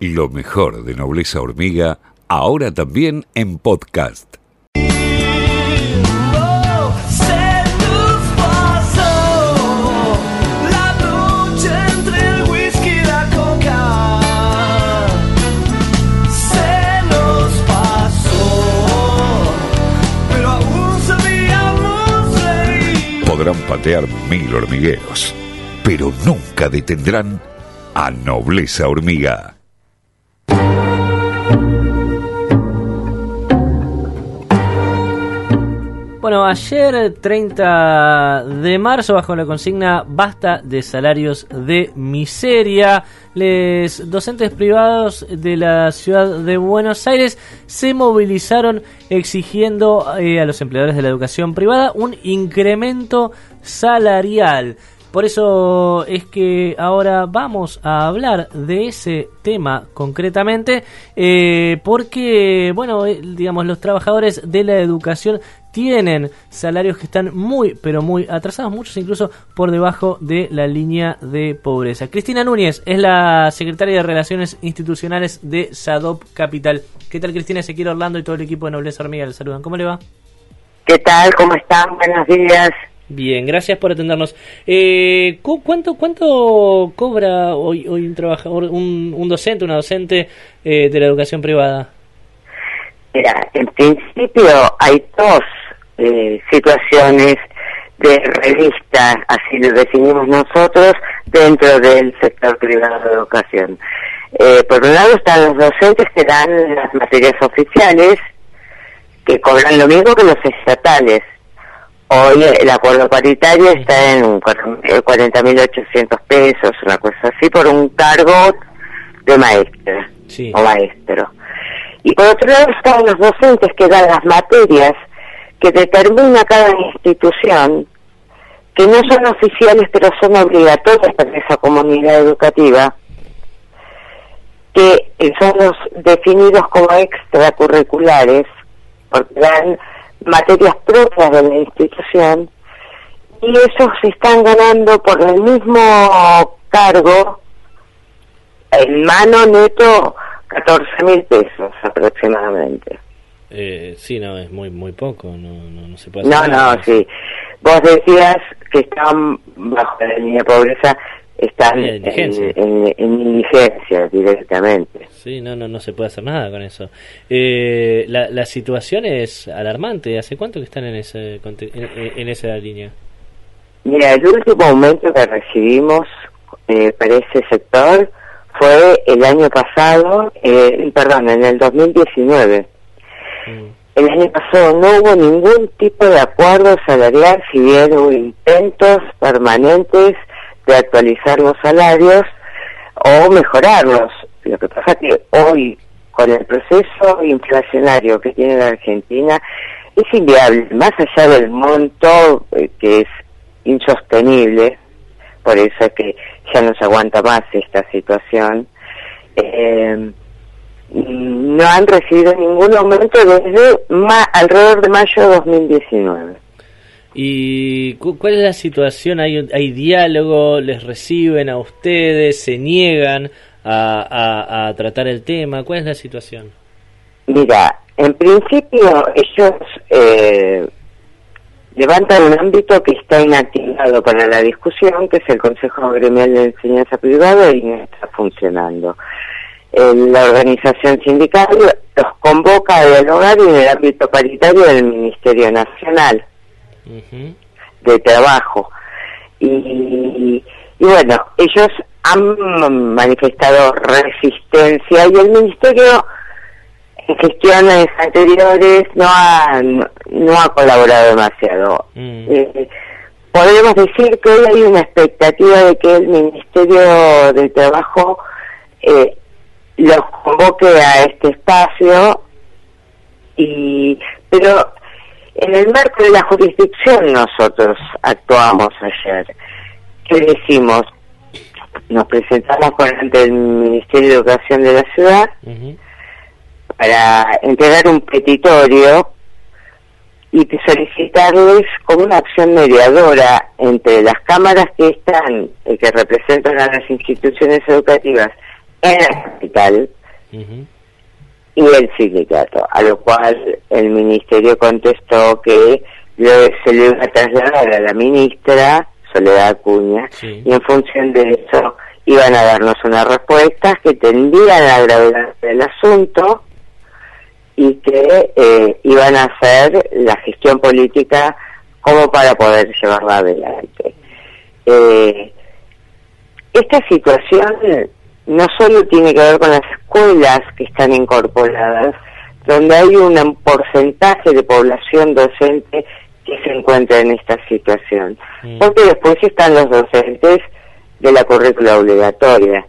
Lo mejor de Nobleza Hormiga, ahora también en podcast. Podrán patear mil hormigueros, pero nunca detendrán a Nobleza Hormiga. Bueno, ayer 30 de marzo, bajo la consigna Basta de salarios de miseria, los docentes privados de la ciudad de Buenos Aires se movilizaron exigiendo eh, a los empleadores de la educación privada un incremento salarial. Por eso es que ahora vamos a hablar de ese tema concretamente, eh, porque, bueno, eh, digamos, los trabajadores de la educación tienen salarios que están muy, pero muy atrasados, muchos incluso por debajo de la línea de pobreza. Cristina Núñez es la secretaria de Relaciones Institucionales de SADOP Capital. ¿Qué tal, Cristina? Ezequiel Orlando y todo el equipo de Nobleza Hormiga le saludan. ¿Cómo le va? ¿Qué tal? ¿Cómo están? Buenos días. Bien, gracias por atendernos. Eh, ¿cuánto, ¿Cuánto cobra hoy, hoy un trabajador, un, docente, una docente eh, de la educación privada? Mira, en principio hay dos eh, situaciones de revista, así lo definimos nosotros, dentro del sector privado de educación. Eh, por un lado están los docentes que dan las materias oficiales, que cobran lo mismo que los estatales. Hoy el acuerdo paritario está en 40.800 pesos, una cosa así, por un cargo de maestra o maestro. Y por otro lado están los docentes que dan las materias que determina cada institución, que no son oficiales pero son obligatorias para esa comunidad educativa, que son los definidos como extracurriculares, porque dan materias propias de la institución, y esos están ganando por el mismo cargo, en mano neto, 14 mil pesos aproximadamente. Eh, sí, no, es muy muy poco, no, no, se puede No, no, sí. Vos decías que están bajo la línea de pobreza, están en, indigencia directamente. Sí, no, no, no se puede hacer nada con eso. Eh, la, la situación es alarmante. ¿Hace cuánto que están en, ese, en, en esa línea? Mira, el último aumento que recibimos eh, para ese sector fue el año pasado, eh, perdón, en el 2019. El año pasado no hubo ningún tipo de acuerdo salarial, si bien hubo intentos permanentes de actualizar los salarios o mejorarlos. Lo que pasa que hoy, con el proceso inflacionario que tiene la Argentina, es inviable, más allá del monto eh, que es insostenible, por eso es que ya no se aguanta más esta situación. Eh, no han recibido ningún aumento desde alrededor de mayo de 2019. ¿Y cuál es la situación? ¿Hay, ¿Hay diálogo? ¿Les reciben a ustedes? ¿Se niegan a, a tratar el tema? ¿Cuál es la situación? Mira, en principio ellos eh, levantan un ámbito que está inactivado para la discusión, que es el Consejo Gremial de Enseñanza Privada y no está funcionando. La organización sindical los convoca a dialogar en el ámbito paritario del Ministerio Nacional de Trabajo. Y, y bueno, ellos han manifestado resistencia y el Ministerio en gestiones anteriores no ha, no ha colaborado demasiado. Mm. Eh, podemos decir que hoy hay una expectativa de que el Ministerio del Trabajo eh, los convoque a este espacio y pero en el marco de la jurisdicción nosotros actuamos ayer. ¿Qué decimos? Nos presentamos ante el Ministerio de Educación de la ciudad para entregar un petitorio y solicitarles como una acción mediadora entre las cámaras que están, eh, que representan a las instituciones educativas en la capital y el sindicato, a lo cual el ministerio contestó que se le iba a trasladar a la ministra Soledad Acuña y en función de eso iban a darnos unas respuestas que tendían la gravedad del asunto y que eh, iban a hacer la gestión política como para poder llevarla adelante. Eh, esta situación no solo tiene que ver con las escuelas que están incorporadas, donde hay un porcentaje de población docente que se encuentra en esta situación, porque después están los docentes de la currícula obligatoria.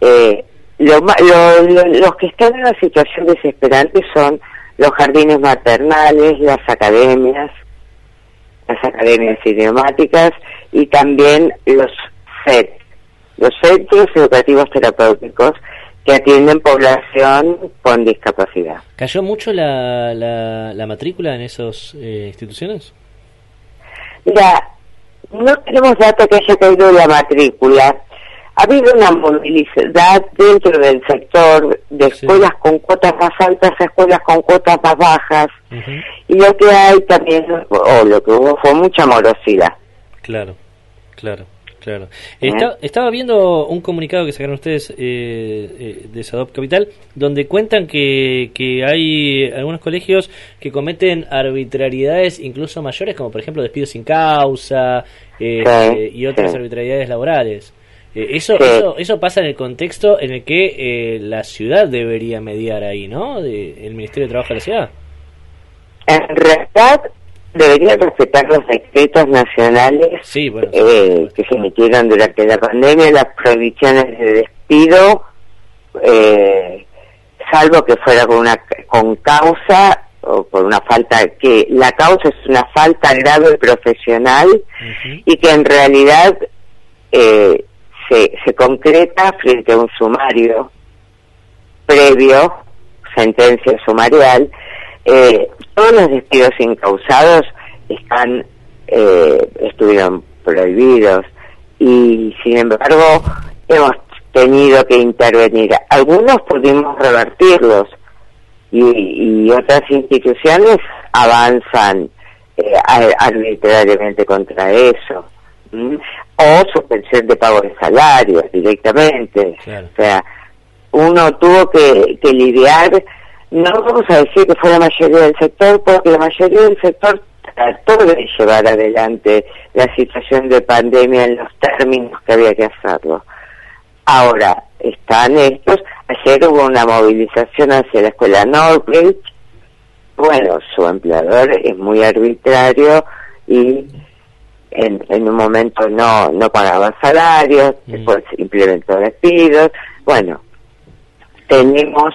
Eh, los que están en una situación desesperante son los jardines maternales, las academias, las academias idiomáticas y también los CET, los centros educativos terapéuticos que atienden población con discapacidad. ¿Cayó mucho la, la, matrícula en esas eh, instituciones? Mira, no tenemos datos que haya caído la matrícula. Ha habido una movilidad dentro del sector de escuelas con cuotas más altas a escuelas con cuotas más bajas. Y lo que hay también, o lo que hubo, fue mucha morosidad. Claro, claro. Claro. estaba viendo un comunicado que sacaron ustedes eh, eh, de Sadop Capital, donde cuentan que, que hay algunos colegios que cometen arbitrariedades incluso mayores, como por ejemplo despidos sin causa eh, y otras arbitrariedades laborales. eso, eso, eso pasa en el contexto en el que la ciudad debería mediar ahí, ¿no? De, el Ministerio de Trabajo de la ciudad. En realidad, deberían respetar los decretos nacionales eh, que se emitieron durante la pandemia, las prohibiciones de despido, eh, salvo que fuera con una con causa o por una falta que la causa es una falta grave profesional y que en realidad eh, se, se concreta frente a un sumario previo sentencia sumarial eh, todos los despidos incausados están eh, estuvieron prohibidos y sin embargo hemos tenido que intervenir. Algunos pudimos revertirlos y, otras instituciones avanzan eh, arbitrariamente contra eso. O suspensión de pago de salarios directamente. O sea, uno tuvo que, que lidiar no vamos a decir que fue la mayoría del sector, porque la mayoría del sector trató de llevar adelante la situación de pandemia en los términos que había que hacerlo. Ahora, están estos, ayer hubo una movilización hacia la escuela Northbridge, bueno, su empleador es muy arbitrario y en, en un momento no, no pagaba salarios, mm. después implementó despidos, bueno, tenemos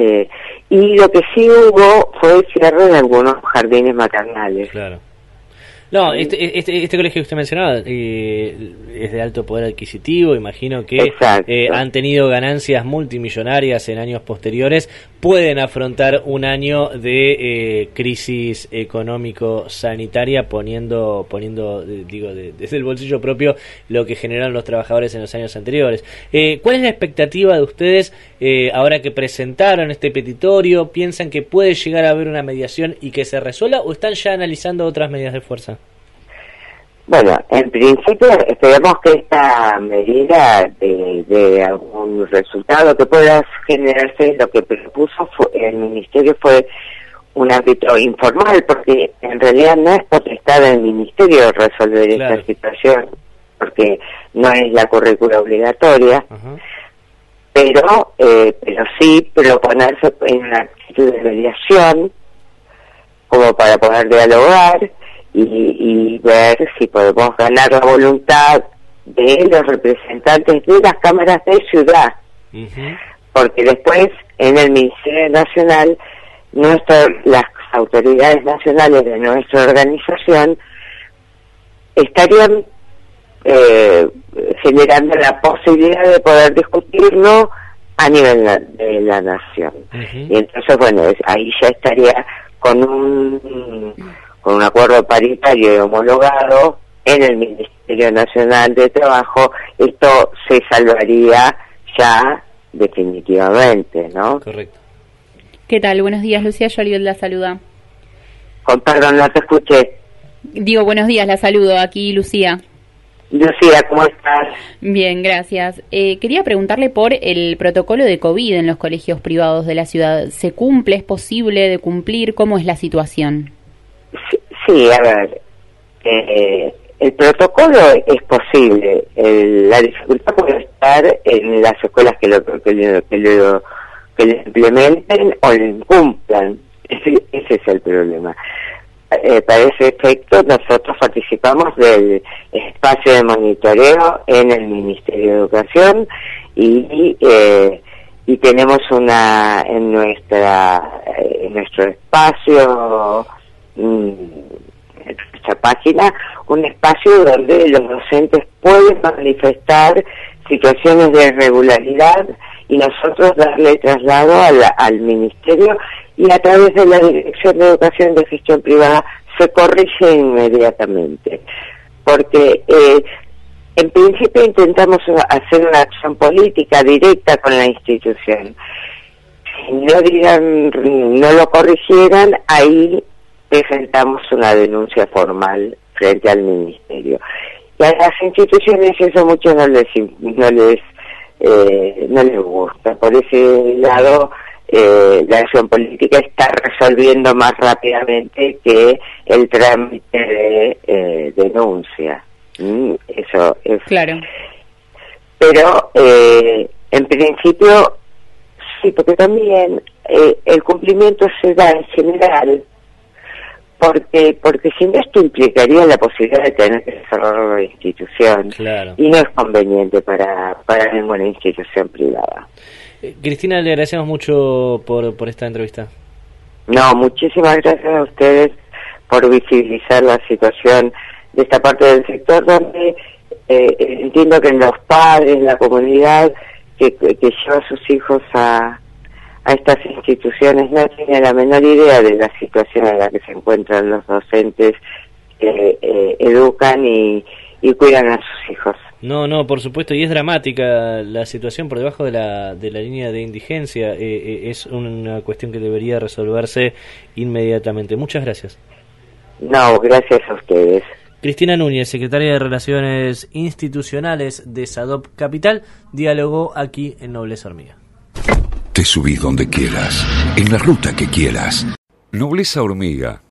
eh, y lo que sí hubo fue el cierre de algunos jardines maternales. Claro. No, este, este, este, colegio que usted mencionaba eh, es de alto poder adquisitivo, imagino que eh, han tenido ganancias multimillonarias en años posteriores, pueden afrontar un año de eh, crisis económico-sanitaria poniendo, poniendo digo, desde el bolsillo propio lo que generaron los trabajadores en los años anteriores. ¿Cuál es la expectativa de ustedes ahora que presentaron este petitorio? ¿Piensan que puede llegar a haber una mediación y que se resuelva o están ya analizando otras medidas de fuerza? Bueno, en principio esperemos que esta medida de, algún resultado que pueda generarse, lo que propuso el Ministerio fue un ámbito informal, porque en realidad no es potestad del Ministerio resolver esta situación, porque no es la currícula obligatoria, pero eh, pero sí proponerse en una actitud de mediación como para poder dialogar y, ver si podemos ganar la voluntad de los representantes de las cámaras de ciudad. Porque después en el Ministerio Nacional, las autoridades nacionales de nuestra organización estarían eh, generando la posibilidad de poder discutirlo a nivel de la nación. Y entonces, bueno, ahí ya estaría con un con un acuerdo paritario y homologado en el Ministerio Nacional de Trabajo, esto se salvaría ya definitivamente, ¿no? Correcto. ¿Qué tal? Buenos días, Lucía Yolivet la saluda. Con perdón, no te escuché. Digo, buenos días, la saludo. Aquí, Lucía. Lucía, ¿cómo estás? Bien, gracias. Eh, quería preguntarle por el protocolo de COVID en los colegios privados de la ciudad. ¿Se cumple? ¿Es posible de cumplir? ¿Cómo es la situación? Sí, a ver, eh, el protocolo es posible. la dificultad puede estar en las escuelas que lo, que lo, que lo, implementen o lo incumplan. Ese, es el problema. Eh, para ese efecto, nosotros participamos del espacio de monitoreo en el Ministerio de Educación y, eh, y tenemos una en nuestra eh, en nuestro espacio mm, en nuestra página un espacio donde los docentes pueden manifestar situaciones de irregularidad y nosotros darle traslado al ministerio y a través de la Dirección de Educación de Gestión Privada se corrige inmediatamente. Porque eh, en principio intentamos hacer una acción política directa con la institución. Si no digan, no lo corrigieran, ahí presentamos una denuncia formal frente al ministerio. Y a las instituciones eso mucho no les no les eh, no les gusta. Por ese lado eh, la acción política está resolviendo más rápidamente que el trámite de eh, denuncia. Mm, eso es. Claro. Pero eh, en principio, sí, porque también el cumplimiento se da en general porque porque si no esto implicaría la posibilidad de tener que cerrar una institución y no es conveniente para, para ninguna institución privada. Eh, Cristina, le agradecemos mucho por, por esta entrevista. No, muchísimas gracias a ustedes por visibilizar la situación de esta parte del sector donde eh, entiendo que los padres, la comunidad que, que lleva a sus hijos a, a estas instituciones no tiene la menor idea de la situación en la que se encuentran los docentes que eh, educan y, y cuidan a sus hijos. No, no, por supuesto, y es dramática la situación por debajo de la, de la línea de indigencia. Eh, eh, es una cuestión que debería resolverse inmediatamente. Muchas gracias. No, gracias a ustedes. Cristina Núñez, secretaria de Relaciones Institucionales de SADOP Capital, dialogó aquí en Hormiga. Te subís donde quieras, en la ruta que quieras. Nobleza Hormiga